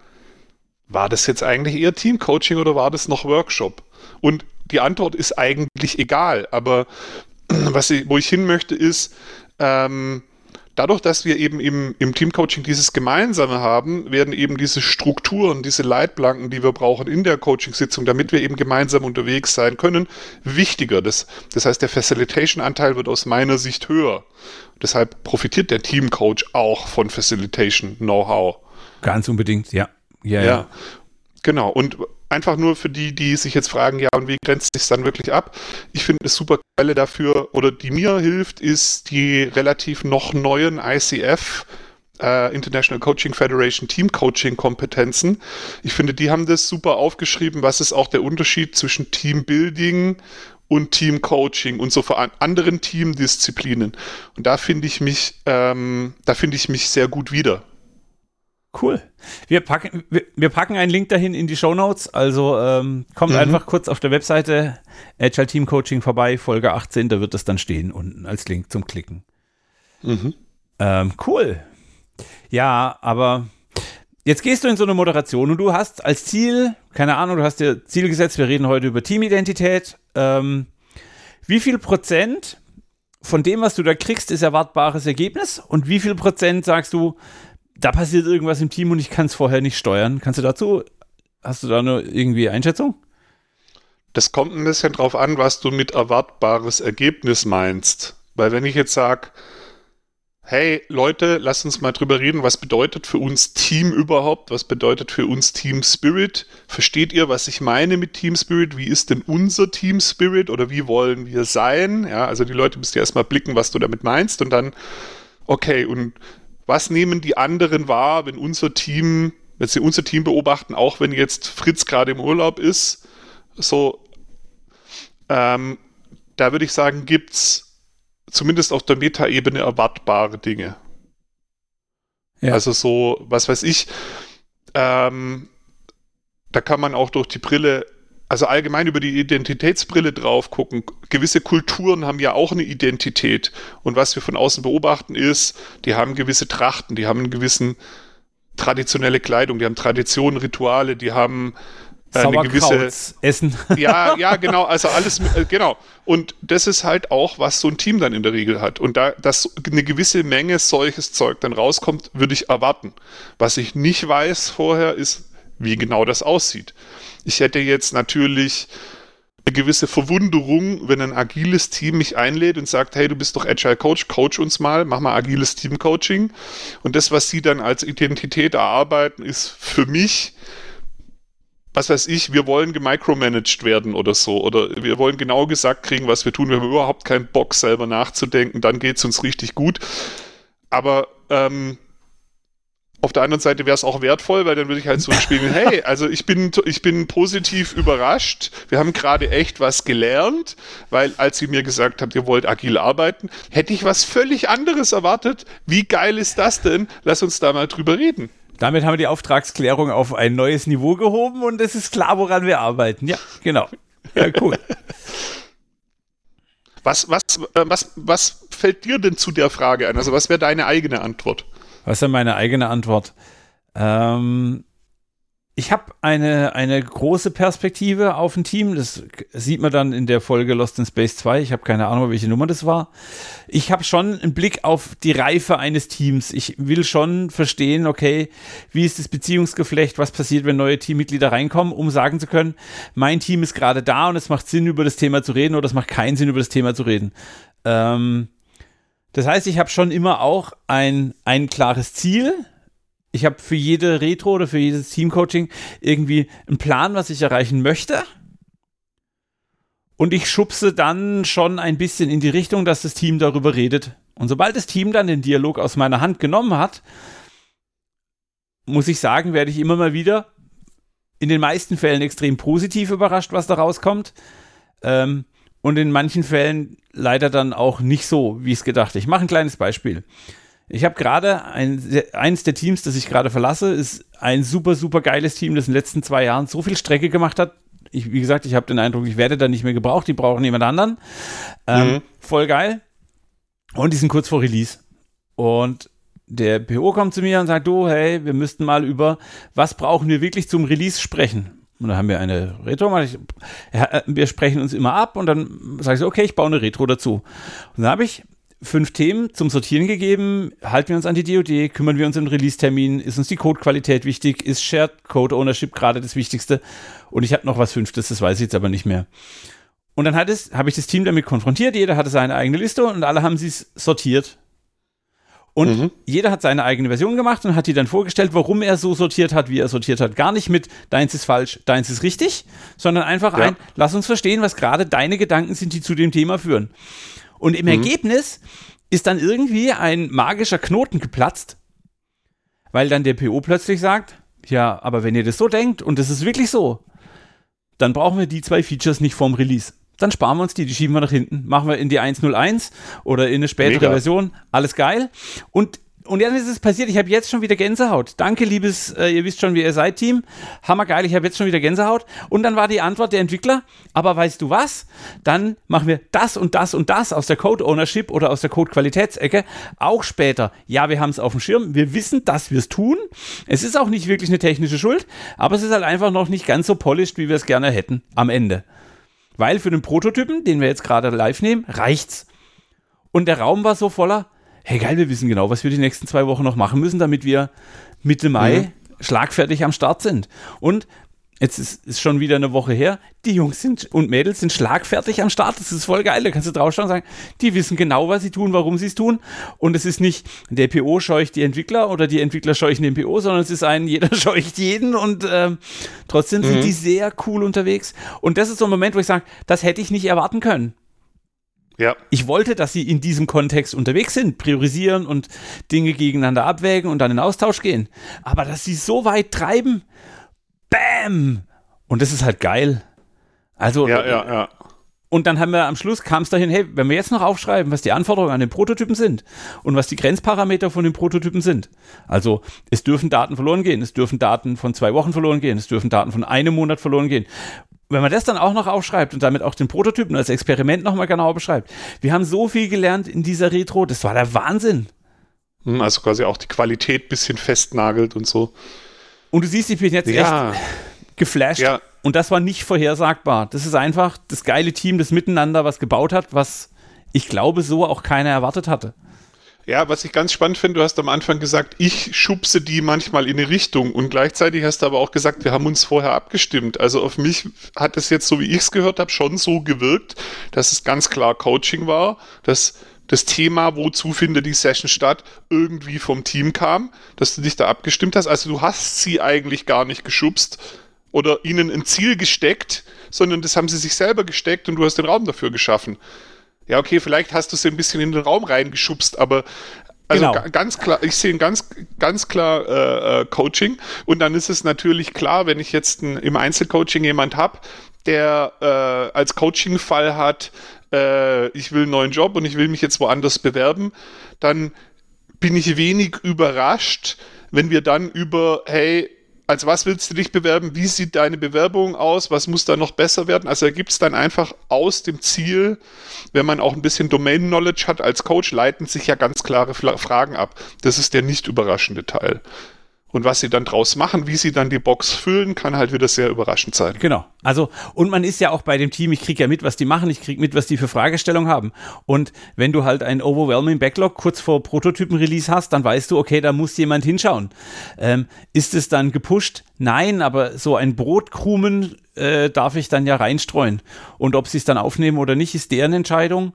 war das jetzt eigentlich eher Teamcoaching oder war das noch Workshop? Und die Antwort ist eigentlich egal, aber was ich, wo ich hin möchte, ist, ähm, dadurch, dass wir eben im, im Teamcoaching dieses Gemeinsame haben, werden eben diese Strukturen, diese Leitplanken, die wir brauchen in der Coaching-Sitzung, damit wir eben gemeinsam unterwegs sein können, wichtiger. Das, das heißt, der Facilitation-Anteil wird aus meiner Sicht höher. Deshalb profitiert der Teamcoach auch von Facilitation-Know-how. Ganz unbedingt, ja. Ja, ja. ja. Genau. Und einfach nur für die, die sich jetzt fragen, ja, und wie grenzt sich dann wirklich ab? Ich finde eine super Quelle dafür, oder die mir hilft, ist die relativ noch neuen ICF, äh, International Coaching Federation Team Coaching Kompetenzen. Ich finde, die haben das super aufgeschrieben. Was ist auch der Unterschied zwischen Team Building und Team Coaching und so für anderen Teamdisziplinen? Und da finde ich mich, ähm, da finde ich mich sehr gut wieder. Cool. Wir packen, wir, wir, packen einen Link dahin in die Show Notes. Also ähm, kommt mhm. einfach kurz auf der Webseite Agile Team Coaching vorbei, Folge 18, da wird es dann stehen unten als Link zum Klicken. Mhm. Ähm, cool. Ja, aber jetzt gehst du in so eine Moderation und du hast als Ziel, keine Ahnung, du hast dir Ziel gesetzt, wir reden heute über Teamidentität. Ähm, wie viel Prozent von dem, was du da kriegst, ist erwartbares Ergebnis? Und wie viel Prozent sagst du, da passiert irgendwas im Team und ich kann es vorher nicht steuern. Kannst du dazu, hast du da eine irgendwie Einschätzung? Das kommt ein bisschen drauf an, was du mit erwartbares Ergebnis meinst. Weil wenn ich jetzt sage, hey Leute, lasst uns mal drüber reden, was bedeutet für uns Team überhaupt? Was bedeutet für uns Team Spirit? Versteht ihr, was ich meine mit Team Spirit? Wie ist denn unser Team Spirit oder wie wollen wir sein? Ja, also die Leute müssen erstmal blicken, was du damit meinst und dann, okay, und was nehmen die anderen wahr, wenn unser Team, wenn sie unser Team beobachten, auch wenn jetzt Fritz gerade im Urlaub ist, so, ähm, da würde ich sagen, gibt es zumindest auf der Metaebene erwartbare Dinge. Ja. Also so, was weiß ich, ähm, da kann man auch durch die Brille also allgemein über die Identitätsbrille drauf gucken. Gewisse Kulturen haben ja auch eine Identität. Und was wir von außen beobachten ist, die haben gewisse Trachten, die haben einen gewissen traditionelle Kleidung, die haben Traditionen, Rituale, die haben äh, eine gewisse Essen. Ja, ja, genau, also alles äh, genau. Und das ist halt auch, was so ein Team dann in der Regel hat. Und da, dass eine gewisse Menge solches Zeug dann rauskommt, würde ich erwarten. Was ich nicht weiß vorher, ist, wie genau das aussieht. Ich hätte jetzt natürlich eine gewisse Verwunderung, wenn ein agiles Team mich einlädt und sagt, hey, du bist doch Agile Coach, coach uns mal, mach mal agiles Team Coaching. Und das, was sie dann als Identität erarbeiten, ist für mich was weiß ich, wir wollen gemicromanaged werden oder so. Oder wir wollen genau gesagt kriegen, was wir tun. Wir haben überhaupt keinen Bock, selber nachzudenken. Dann geht es uns richtig gut. Aber ähm, auf der anderen Seite wäre es auch wertvoll, weil dann würde ich halt so spielen, hey, also ich bin, ich bin positiv überrascht. Wir haben gerade echt was gelernt, weil als ihr mir gesagt habt, ihr wollt agil arbeiten, hätte ich was völlig anderes erwartet. Wie geil ist das denn? Lass uns da mal drüber reden. Damit haben wir die Auftragsklärung auf ein neues Niveau gehoben und es ist klar, woran wir arbeiten. Ja, genau. Ja, cool. Was, was, äh, was, was fällt dir denn zu der Frage ein? Also, was wäre deine eigene Antwort? Was ist denn meine eigene Antwort? Ähm, ich habe eine, eine große Perspektive auf ein Team. Das sieht man dann in der Folge Lost in Space 2. Ich habe keine Ahnung, welche Nummer das war. Ich habe schon einen Blick auf die Reife eines Teams. Ich will schon verstehen, okay, wie ist das Beziehungsgeflecht, was passiert, wenn neue Teammitglieder reinkommen, um sagen zu können, mein Team ist gerade da und es macht Sinn, über das Thema zu reden oder es macht keinen Sinn, über das Thema zu reden. Ähm, das heißt, ich habe schon immer auch ein, ein klares Ziel, ich habe für jede Retro oder für jedes Teamcoaching irgendwie einen Plan, was ich erreichen möchte. Und ich schubse dann schon ein bisschen in die Richtung, dass das Team darüber redet. Und sobald das Team dann den Dialog aus meiner Hand genommen hat, muss ich sagen, werde ich immer mal wieder in den meisten Fällen extrem positiv überrascht, was da rauskommt. Ähm, und in manchen Fällen leider dann auch nicht so, wie ich es gedacht. Ich mache ein kleines Beispiel. Ich habe gerade ein, eins der Teams, das ich gerade verlasse, ist ein super, super geiles Team, das in den letzten zwei Jahren so viel Strecke gemacht hat. Ich, wie gesagt, ich habe den Eindruck, ich werde da nicht mehr gebraucht, die brauchen jemand anderen. Ähm, mhm. Voll geil. Und die sind kurz vor Release. Und der PO kommt zu mir und sagt, du, hey, wir müssten mal über, was brauchen wir wirklich zum Release sprechen. Und dann haben wir eine Retro, ich, ja, wir sprechen uns immer ab und dann sage ich so, okay, ich baue eine Retro dazu. Und dann habe ich fünf Themen zum Sortieren gegeben. Halten wir uns an die DOD, kümmern wir uns um den Release-Termin, ist uns die Codequalität wichtig, ist Shared Code Ownership gerade das Wichtigste. Und ich habe noch was Fünftes, das weiß ich jetzt aber nicht mehr. Und dann habe ich das Team damit konfrontiert, jeder hatte seine eigene Liste und alle haben sie sortiert. Und mhm. jeder hat seine eigene Version gemacht und hat die dann vorgestellt, warum er so sortiert hat, wie er sortiert hat. Gar nicht mit deins ist falsch, deins ist richtig, sondern einfach ja. ein, lass uns verstehen, was gerade deine Gedanken sind, die zu dem Thema führen. Und im mhm. Ergebnis ist dann irgendwie ein magischer Knoten geplatzt, weil dann der PO plötzlich sagt, ja, aber wenn ihr das so denkt und das ist wirklich so, dann brauchen wir die zwei Features nicht vorm Release. Dann sparen wir uns die, die schieben wir nach hinten, machen wir in die 101 oder in eine spätere Mega. Version. Alles geil. Und und dann ist es passiert, ich habe jetzt schon wieder Gänsehaut. Danke, liebes, äh, ihr wisst schon, wie ihr seid, Team. Hammergeil, ich habe jetzt schon wieder Gänsehaut. Und dann war die Antwort der Entwickler, aber weißt du was? Dann machen wir das und das und das aus der Code Ownership oder aus der Code Qualitätsecke auch später. Ja, wir haben es auf dem Schirm, wir wissen, dass wir es tun. Es ist auch nicht wirklich eine technische Schuld, aber es ist halt einfach noch nicht ganz so polished, wie wir es gerne hätten am Ende. Weil für den Prototypen, den wir jetzt gerade live nehmen, reicht's. Und der Raum war so voller, hey geil, wir wissen genau, was wir die nächsten zwei Wochen noch machen müssen, damit wir Mitte Mai mhm. schlagfertig am Start sind. Und Jetzt ist, ist schon wieder eine Woche her. Die Jungs sind und Mädels sind schlagfertig am Start. Das ist voll geil. Da kannst du draufschauen und sagen, die wissen genau, was sie tun, warum sie es tun. Und es ist nicht, der PO scheucht die Entwickler oder die Entwickler scheuchen den PO, sondern es ist ein, jeder scheucht jeden und ähm, trotzdem mhm. sind die sehr cool unterwegs. Und das ist so ein Moment, wo ich sage, das hätte ich nicht erwarten können. Ja. Ich wollte, dass sie in diesem Kontext unterwegs sind, priorisieren und Dinge gegeneinander abwägen und dann in Austausch gehen. Aber dass sie so weit treiben, bam! Und das ist halt geil. Also, ja, ja, ja. Und dann haben wir am Schluss kam es dahin, hey, wenn wir jetzt noch aufschreiben, was die Anforderungen an den Prototypen sind und was die Grenzparameter von den Prototypen sind. Also es dürfen Daten verloren gehen, es dürfen Daten von zwei Wochen verloren gehen, es dürfen Daten von einem Monat verloren gehen wenn man das dann auch noch aufschreibt und damit auch den Prototypen als Experiment nochmal genau beschreibt. Wir haben so viel gelernt in dieser Retro, das war der Wahnsinn. Hm, also quasi auch die Qualität ein bisschen festnagelt und so. Und du siehst, ich bin jetzt ja. echt geflasht. Ja. Und das war nicht vorhersagbar. Das ist einfach das geile Team, das miteinander was gebaut hat, was ich glaube so auch keiner erwartet hatte. Ja, was ich ganz spannend finde, du hast am Anfang gesagt, ich schubse die manchmal in eine Richtung und gleichzeitig hast du aber auch gesagt, wir haben uns vorher abgestimmt. Also auf mich hat es jetzt, so wie ich es gehört habe, schon so gewirkt, dass es ganz klar Coaching war, dass das Thema, wozu findet die Session statt, irgendwie vom Team kam, dass du dich da abgestimmt hast. Also du hast sie eigentlich gar nicht geschubst, oder ihnen ein Ziel gesteckt, sondern das haben sie sich selber gesteckt und du hast den Raum dafür geschaffen. Ja, okay, vielleicht hast du sie ein bisschen in den Raum reingeschubst, aber also genau. ganz klar, ich sehe ganz, ganz klar äh, äh, Coaching und dann ist es natürlich klar, wenn ich jetzt ein, im Einzelcoaching jemand habe, der äh, als Coaching-Fall hat, äh, ich will einen neuen Job und ich will mich jetzt woanders bewerben, dann bin ich wenig überrascht, wenn wir dann über, hey, als was willst du dich bewerben? Wie sieht deine Bewerbung aus? Was muss da noch besser werden? Also ergibt es dann einfach aus dem Ziel, wenn man auch ein bisschen Domain-Knowledge hat als Coach, leiten sich ja ganz klare Fragen ab. Das ist der nicht überraschende Teil. Und was sie dann draus machen, wie sie dann die Box füllen, kann halt wieder sehr überraschend sein. Genau. Also, und man ist ja auch bei dem Team, ich kriege ja mit, was die machen, ich kriege mit, was die für Fragestellungen haben. Und wenn du halt ein Overwhelming Backlog kurz vor Prototypen-Release hast, dann weißt du, okay, da muss jemand hinschauen. Ähm, ist es dann gepusht? Nein, aber so ein Brotkrumen äh, darf ich dann ja reinstreuen. Und ob sie es dann aufnehmen oder nicht, ist deren Entscheidung.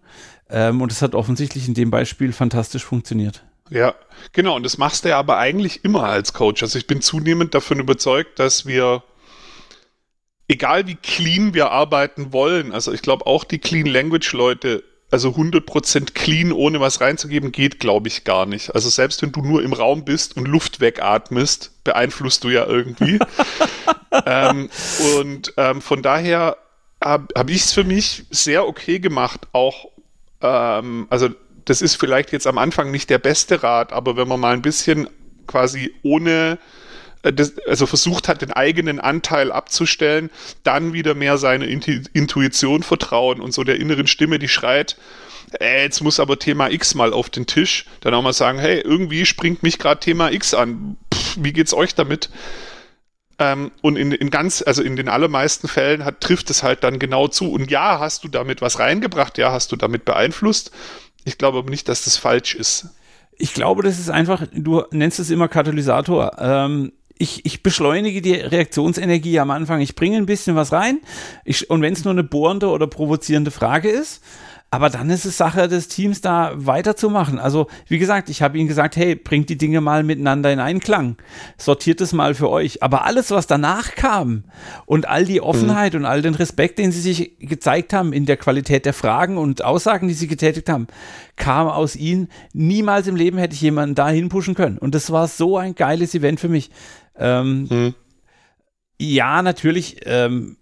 Ähm, und es hat offensichtlich in dem Beispiel fantastisch funktioniert. Ja, genau. Und das machst du ja aber eigentlich immer als Coach. Also ich bin zunehmend davon überzeugt, dass wir, egal wie clean wir arbeiten wollen, also ich glaube auch die Clean Language Leute, also 100% clean, ohne was reinzugeben, geht, glaube ich, gar nicht. Also selbst wenn du nur im Raum bist und Luft wegatmest, beeinflusst du ja irgendwie. ähm, und ähm, von daher habe hab ich es für mich sehr okay gemacht, auch, ähm, also das ist vielleicht jetzt am Anfang nicht der beste Rat, aber wenn man mal ein bisschen quasi ohne äh, also versucht hat, den eigenen Anteil abzustellen, dann wieder mehr seine Intuition vertrauen und so der inneren Stimme, die schreit, äh, jetzt muss aber Thema X mal auf den Tisch, dann auch mal sagen, hey, irgendwie springt mich gerade Thema X an, Pff, wie geht's euch damit? Ähm, und in, in ganz, also in den allermeisten Fällen hat, trifft es halt dann genau zu. Und ja, hast du damit was reingebracht, ja, hast du damit beeinflusst, ich glaube aber nicht, dass das falsch ist. Ich glaube, das ist einfach, du nennst es immer Katalysator. Ähm, ich, ich beschleunige die Reaktionsenergie am Anfang. Ich bringe ein bisschen was rein. Ich, und wenn es nur eine bohrende oder provozierende Frage ist, aber dann ist es Sache des Teams, da weiterzumachen. Also, wie gesagt, ich habe ihnen gesagt, hey, bringt die Dinge mal miteinander in Einklang. Sortiert es mal für euch. Aber alles, was danach kam und all die Offenheit mhm. und all den Respekt, den sie sich gezeigt haben in der Qualität der Fragen und Aussagen, die sie getätigt haben, kam aus ihnen. Niemals im Leben hätte ich jemanden dahin pushen können. Und das war so ein geiles Event für mich. Ähm, mhm. Ja, natürlich. Ähm,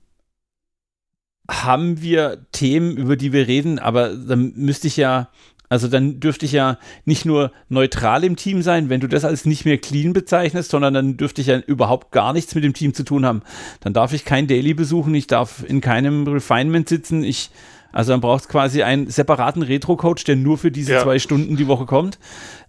haben wir Themen, über die wir reden, aber dann müsste ich ja, also dann dürfte ich ja nicht nur neutral im Team sein, wenn du das als nicht mehr clean bezeichnest, sondern dann dürfte ich ja überhaupt gar nichts mit dem Team zu tun haben. Dann darf ich kein Daily besuchen, ich darf in keinem Refinement sitzen, ich, also dann braucht es quasi einen separaten Retro-Coach, der nur für diese ja. zwei Stunden die Woche kommt.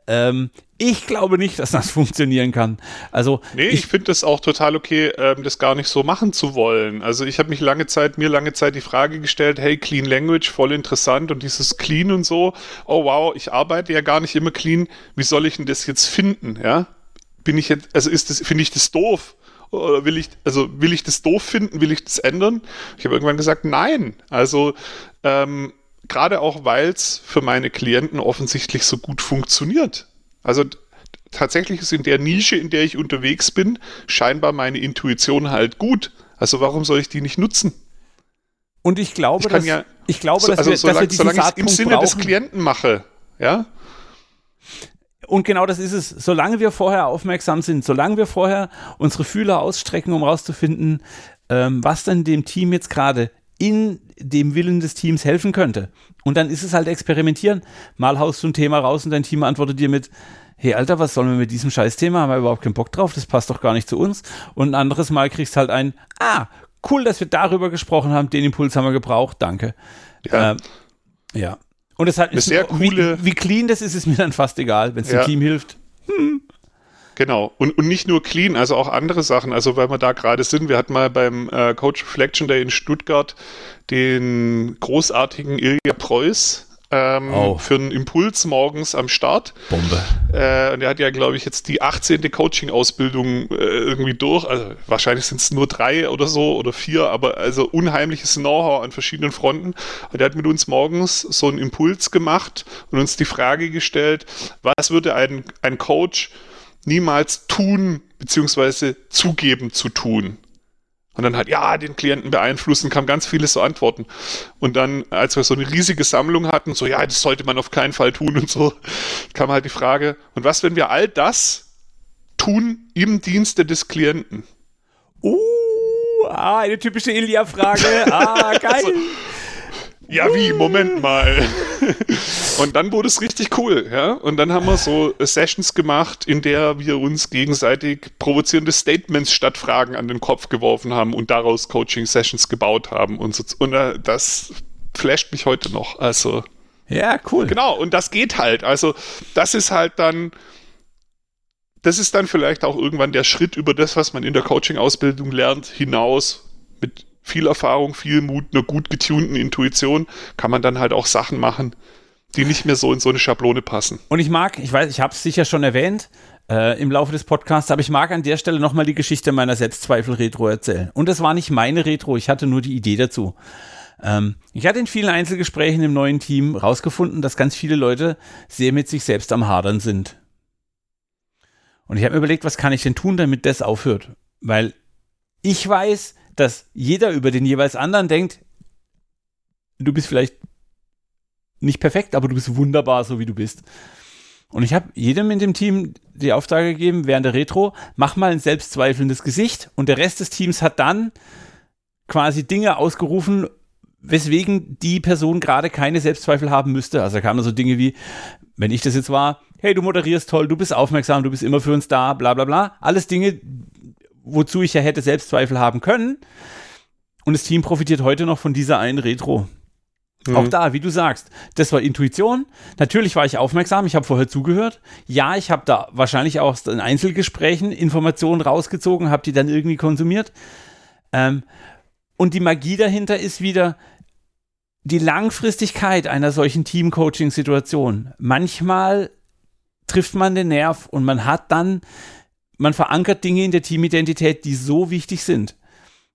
Ähm, ich glaube nicht, dass das funktionieren kann. Also nee, ich, ich finde das auch total okay, ähm, das gar nicht so machen zu wollen. Also ich habe mich lange Zeit, mir lange Zeit die Frage gestellt, hey, Clean Language, voll interessant und dieses Clean und so. Oh wow, ich arbeite ja gar nicht immer clean. Wie soll ich denn das jetzt finden? Ja, bin ich jetzt, also ist das, finde ich das doof? Oder will ich, also will ich das doof finden? Will ich das ändern? Ich habe irgendwann gesagt, nein. Also ähm, gerade auch, weil es für meine Klienten offensichtlich so gut funktioniert. Also tatsächlich ist in der Nische, in der ich unterwegs bin, scheinbar meine Intuition halt gut. Also warum soll ich die nicht nutzen? Und ich glaube, ich dass, ja, ich glaube, dass, also wir, solange, dass wir solange ich im Sinne brauchen. des Klienten mache, ja. Und genau das ist es. Solange wir vorher aufmerksam sind, solange wir vorher unsere Fühler ausstrecken, um rauszufinden, ähm, was denn dem Team jetzt gerade in dem Willen des Teams helfen könnte. Und dann ist es halt experimentieren. Mal haust du ein Thema raus und dein Team antwortet dir mit, hey Alter, was sollen wir mit diesem Scheißthema? Haben wir überhaupt keinen Bock drauf, das passt doch gar nicht zu uns. Und ein anderes Mal kriegst du halt ein, ah, cool, dass wir darüber gesprochen haben, den Impuls haben wir gebraucht, danke. Ja. Ähm, ja. Und es hat ist sehr coole. Wie, wie, clean das ist, ist mir dann fast egal, wenn es ja. dem Team hilft. Hm. Genau. Und, und nicht nur clean, also auch andere Sachen. Also weil wir da gerade sind, wir hatten mal beim äh, Coach Reflection Day in Stuttgart den großartigen Ilja Preuß ähm, oh. für einen Impuls morgens am Start. Bombe. Äh, und er hat ja, glaube ich, jetzt die 18. Coaching-Ausbildung äh, irgendwie durch. Also wahrscheinlich sind es nur drei oder so oder vier, aber also unheimliches Know-how an verschiedenen Fronten. Und er hat mit uns morgens so einen Impuls gemacht und uns die Frage gestellt, was würde ein, ein Coach niemals tun, beziehungsweise zugeben zu tun. Und dann halt, ja, den Klienten beeinflussen, kam ganz viele so Antworten. Und dann, als wir so eine riesige Sammlung hatten, so, ja, das sollte man auf keinen Fall tun und so, kam halt die Frage, und was, wenn wir all das tun im Dienste des Klienten? Uh, ah, eine typische Ilya-Frage. Ah, geil. also, ja, wie? Moment mal. und dann wurde es richtig cool, ja. Und dann haben wir so Sessions gemacht, in der wir uns gegenseitig provozierende Statements statt Fragen an den Kopf geworfen haben und daraus Coaching-Sessions gebaut haben und so. Und äh, das flasht mich heute noch. Also. Ja, cool. Genau, und das geht halt. Also, das ist halt dann. Das ist dann vielleicht auch irgendwann der Schritt über das, was man in der Coaching-Ausbildung lernt, hinaus mit viel Erfahrung, viel Mut, einer gut getunten Intuition, kann man dann halt auch Sachen machen, die nicht mehr so in so eine Schablone passen. Und ich mag, ich weiß, ich habe es sicher schon erwähnt äh, im Laufe des Podcasts, aber ich mag an der Stelle nochmal die Geschichte meiner Selbstzweifel-Retro erzählen. Und es war nicht meine Retro, ich hatte nur die Idee dazu. Ähm, ich hatte in vielen Einzelgesprächen im neuen Team rausgefunden, dass ganz viele Leute sehr mit sich selbst am Hadern sind. Und ich habe mir überlegt, was kann ich denn tun, damit das aufhört? Weil ich weiß, dass jeder über den jeweils anderen denkt, du bist vielleicht nicht perfekt, aber du bist wunderbar, so wie du bist. Und ich habe jedem in dem Team die Auftrage gegeben, während der Retro, mach mal ein selbstzweifelndes Gesicht und der Rest des Teams hat dann quasi Dinge ausgerufen, weswegen die Person gerade keine Selbstzweifel haben müsste. Also da kamen so Dinge wie, wenn ich das jetzt war, hey, du moderierst toll, du bist aufmerksam, du bist immer für uns da, bla bla bla. Alles Dinge, wozu ich ja hätte Selbstzweifel haben können. Und das Team profitiert heute noch von dieser einen Retro. Mhm. Auch da, wie du sagst, das war Intuition. Natürlich war ich aufmerksam, ich habe vorher zugehört. Ja, ich habe da wahrscheinlich auch in Einzelgesprächen Informationen rausgezogen, habe die dann irgendwie konsumiert. Ähm, und die Magie dahinter ist wieder die Langfristigkeit einer solchen Team-Coaching-Situation. Manchmal trifft man den Nerv und man hat dann man verankert Dinge in der Teamidentität, die so wichtig sind.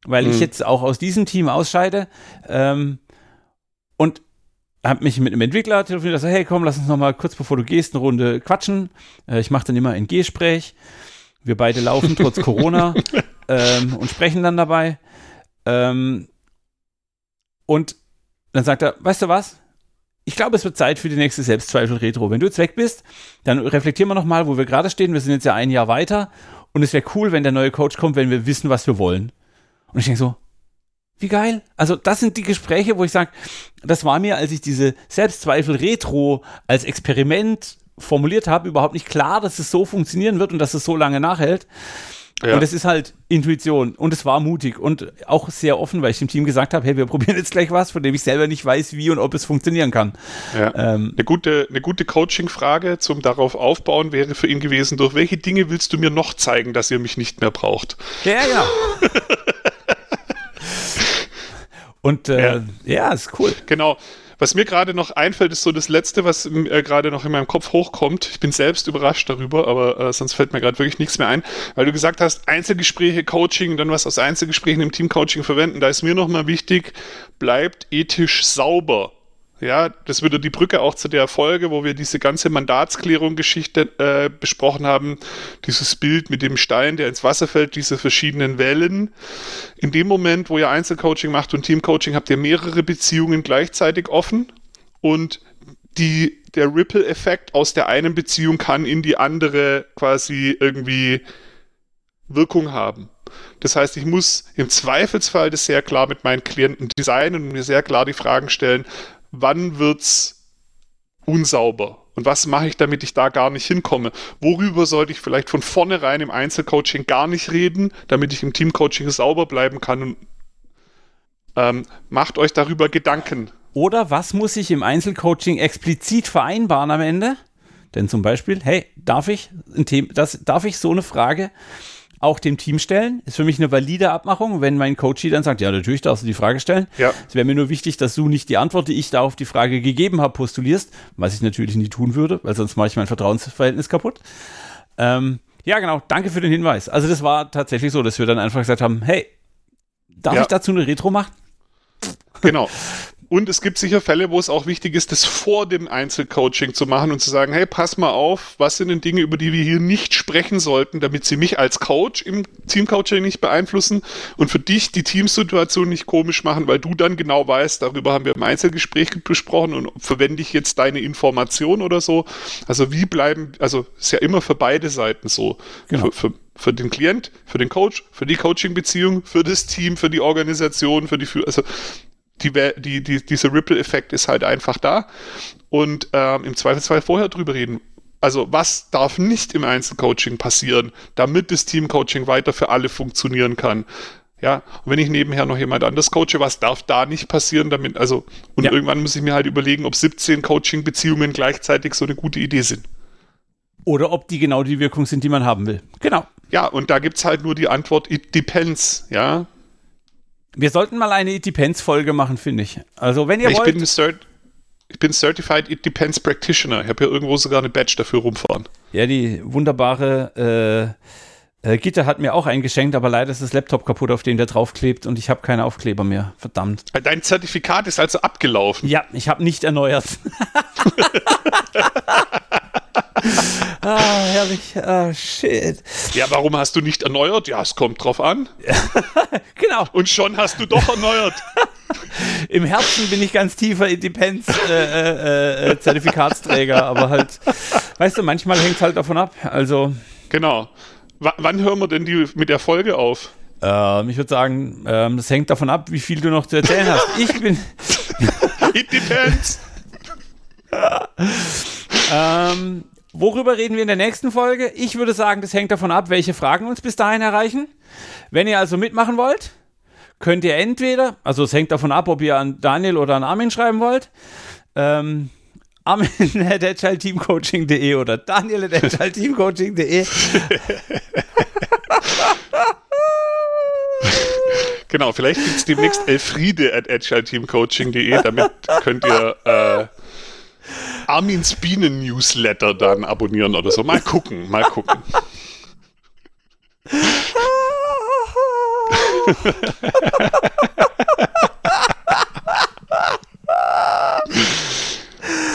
Weil mhm. ich jetzt auch aus diesem Team ausscheide ähm, und habe mich mit einem Entwickler telefoniert, gesagt, hey, komm, lass uns noch mal kurz bevor du gehst eine Runde quatschen. Äh, ich mache dann immer ein Gespräch. Wir beide laufen trotz Corona ähm, und sprechen dann dabei. Ähm, und dann sagt er, weißt du was? ich glaube, es wird Zeit für die nächste Selbstzweifel-Retro. Wenn du jetzt weg bist, dann reflektieren wir nochmal, wo wir gerade stehen. Wir sind jetzt ja ein Jahr weiter. Und es wäre cool, wenn der neue Coach kommt, wenn wir wissen, was wir wollen. Und ich denke so, wie geil. Also das sind die Gespräche, wo ich sage, das war mir, als ich diese Selbstzweifel-Retro als Experiment formuliert habe, überhaupt nicht klar, dass es so funktionieren wird und dass es so lange nachhält. Ja. Und es ist halt Intuition und es war mutig und auch sehr offen, weil ich dem Team gesagt habe, hey, wir probieren jetzt gleich was, von dem ich selber nicht weiß, wie und ob es funktionieren kann. Ja. Ähm, eine gute, eine gute Coaching-Frage zum darauf aufbauen wäre für ihn gewesen, durch welche Dinge willst du mir noch zeigen, dass ihr mich nicht mehr braucht? Ja, genau. und äh, ja. ja, ist cool. Genau. Was mir gerade noch einfällt, ist so das Letzte, was äh, gerade noch in meinem Kopf hochkommt. Ich bin selbst überrascht darüber, aber äh, sonst fällt mir gerade wirklich nichts mehr ein, weil du gesagt hast, Einzelgespräche, Coaching, dann was aus Einzelgesprächen im Teamcoaching verwenden. Da ist mir nochmal wichtig, bleibt ethisch sauber. Ja, das würde die Brücke auch zu der Folge, wo wir diese ganze Mandatsklärung-Geschichte äh, besprochen haben. Dieses Bild mit dem Stein, der ins Wasser fällt, diese verschiedenen Wellen. In dem Moment, wo ihr Einzelcoaching macht und Teamcoaching, habt ihr mehrere Beziehungen gleichzeitig offen und die, der Ripple-Effekt aus der einen Beziehung kann in die andere quasi irgendwie Wirkung haben. Das heißt, ich muss im Zweifelsfall das sehr klar mit meinen Klienten designen und mir sehr klar die Fragen stellen, wann wird's unsauber? Und was mache ich, damit ich da gar nicht hinkomme? Worüber sollte ich vielleicht von vornherein im Einzelcoaching gar nicht reden, damit ich im Teamcoaching sauber bleiben kann? Und, ähm, macht euch darüber Gedanken. Oder was muss ich im Einzelcoaching explizit vereinbaren am Ende? Denn zum Beispiel, hey, darf ich, ein Thema, das, darf ich so eine Frage auch dem Team stellen. Ist für mich eine valide Abmachung, wenn mein Coach dann sagt, ja, natürlich darfst du die Frage stellen. Ja. Es wäre mir nur wichtig, dass du nicht die Antwort, die ich da auf die Frage gegeben habe, postulierst, was ich natürlich nie tun würde, weil sonst mache ich mein Vertrauensverhältnis kaputt. Ähm, ja, genau, danke für den Hinweis. Also das war tatsächlich so, dass wir dann einfach gesagt haben, hey, darf ja. ich dazu eine Retro machen? Genau. Und es gibt sicher Fälle, wo es auch wichtig ist, das vor dem Einzelcoaching zu machen und zu sagen, hey, pass mal auf, was sind denn Dinge, über die wir hier nicht sprechen sollten, damit sie mich als Coach im Teamcoaching nicht beeinflussen und für dich die Teamsituation nicht komisch machen, weil du dann genau weißt, darüber haben wir im Einzelgespräch besprochen und verwende ich jetzt deine Information oder so. Also wie bleiben, also ist ja immer für beide Seiten so. Genau. Für, für, für den Klient, für den Coach, für die Coaching-Beziehung, für das Team, für die Organisation, für die, also die, die, die, dieser Ripple-Effekt ist halt einfach da. Und ähm, im Zweifelsfall vorher drüber reden. Also was darf nicht im Einzelcoaching passieren, damit das Teamcoaching weiter für alle funktionieren kann. Ja, und wenn ich nebenher noch jemand anders coache, was darf da nicht passieren, damit, also, und ja. irgendwann muss ich mir halt überlegen, ob 17 Coaching-Beziehungen gleichzeitig so eine gute Idee sind. Oder ob die genau die Wirkung sind, die man haben will. Genau. Ja, und da gibt es halt nur die Antwort, it depends, ja. Wir sollten mal eine It Depends-Folge machen, finde ich. Also, wenn ihr ich wollt. Bin ich bin Certified It Depends Practitioner. Ich habe hier irgendwo sogar eine Badge dafür rumfahren. Ja, die wunderbare äh, äh, Gitter hat mir auch eingeschenkt, aber leider ist das Laptop kaputt, auf dem der draufklebt und ich habe keine Aufkleber mehr. Verdammt. Dein Zertifikat ist also abgelaufen. Ja, ich habe nicht erneuert. ah, herrlich. Ah, shit. Ja, warum hast du nicht erneuert? Ja, es kommt drauf an. genau. Und schon hast du doch erneuert. Im Herzen bin ich ganz tiefer Independence-Zertifikatsträger, äh, äh, äh aber halt, weißt du, manchmal hängt es halt davon ab. Also. Genau. Wann hören wir denn die, mit der Folge auf? Ähm, ich würde sagen, ähm, das hängt davon ab, wie viel du noch zu erzählen hast. Ich bin. It depends. ähm, Worüber reden wir in der nächsten Folge? Ich würde sagen, das hängt davon ab, welche Fragen uns bis dahin erreichen. Wenn ihr also mitmachen wollt, könnt ihr entweder, also es hängt davon ab, ob ihr an Daniel oder an Armin schreiben wollt, ähm, armin.agilteamcoaching.de oder daniel.agilteamcoaching.de Genau, vielleicht gibt es demnächst Elfriede at agilteamcoaching.de, damit könnt ihr äh, Armins Bienen-Newsletter dann abonnieren oder so. Mal gucken, mal gucken.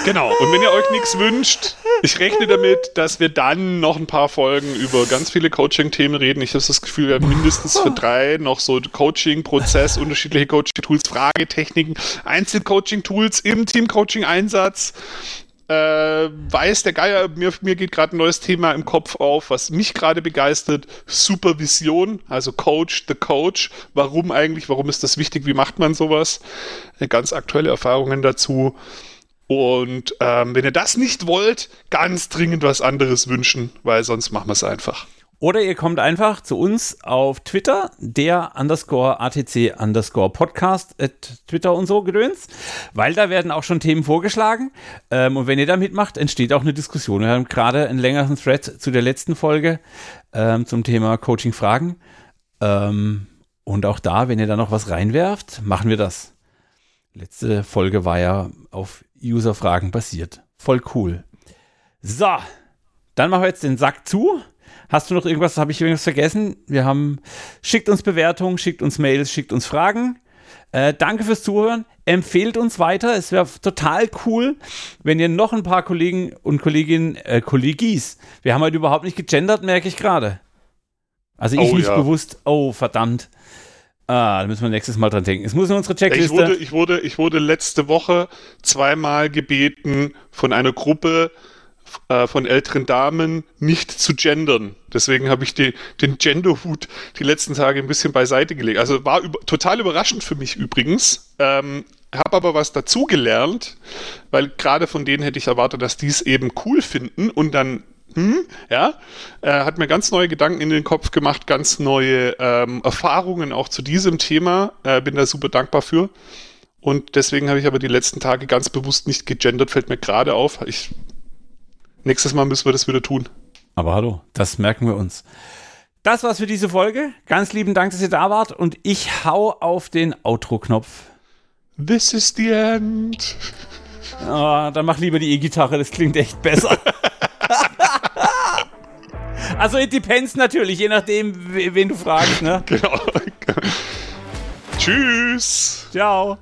Genau, und wenn ihr euch nichts wünscht, ich rechne damit, dass wir dann noch ein paar Folgen über ganz viele Coaching-Themen reden. Ich habe das Gefühl, wir haben mindestens für drei noch so Coaching-Prozess, unterschiedliche Coaching-Tools, Fragetechniken, Einzel-Coaching-Tools im Team-Coaching-Einsatz. Äh, weiß der Geier, mir, mir geht gerade ein neues Thema im Kopf auf, was mich gerade begeistert. Supervision, also Coach, the Coach. Warum eigentlich? Warum ist das wichtig? Wie macht man sowas? Äh, ganz aktuelle Erfahrungen dazu. Und ähm, wenn ihr das nicht wollt, ganz dringend was anderes wünschen, weil sonst machen wir es einfach. Oder ihr kommt einfach zu uns auf Twitter, der underscore ATC underscore Podcast at Twitter und so gedöns, weil da werden auch schon Themen vorgeschlagen. Ähm, und wenn ihr da mitmacht, entsteht auch eine Diskussion. Wir haben gerade einen längeren Thread zu der letzten Folge ähm, zum Thema Coaching-Fragen. Ähm, und auch da, wenn ihr da noch was reinwerft, machen wir das. Letzte Folge war ja auf User-Fragen basiert. Voll cool. So, dann machen wir jetzt den Sack zu. Hast du noch irgendwas, habe ich irgendwas vergessen? Wir haben, schickt uns Bewertungen, schickt uns Mails, schickt uns Fragen. Äh, danke fürs Zuhören. Empfehlt uns weiter. Es wäre total cool, wenn ihr noch ein paar Kollegen und Kolleginnen, äh, Kollegis, wir haben heute überhaupt nicht gegendert, merke ich gerade. Also ich oh, nicht ja. bewusst. Oh, verdammt. Ah, da müssen wir nächstes Mal dran denken. Es muss in unsere Checkliste. Ich wurde, ich wurde, ich wurde letzte Woche zweimal gebeten von einer Gruppe äh, von älteren Damen nicht zu gendern. Deswegen habe ich die, den Genderhut die letzten Tage ein bisschen beiseite gelegt. Also war über, total überraschend für mich übrigens. Ähm, habe aber was dazugelernt, weil gerade von denen hätte ich erwartet, dass die es eben cool finden und dann hm, ja, äh, hat mir ganz neue Gedanken in den Kopf gemacht, ganz neue ähm, Erfahrungen auch zu diesem Thema. Äh, bin da super dankbar für. Und deswegen habe ich aber die letzten Tage ganz bewusst nicht gegendert, fällt mir gerade auf. Ich, nächstes Mal müssen wir das wieder tun. Aber hallo, das merken wir uns. Das war's für diese Folge. Ganz lieben Dank, dass ihr da wart und ich hau auf den Outro-Knopf. This is the end. Oh, dann mach lieber die E-Gitarre, das klingt echt besser. Also it depends natürlich, je nachdem, wen du fragst, ne? Genau. Tschüss. Ciao.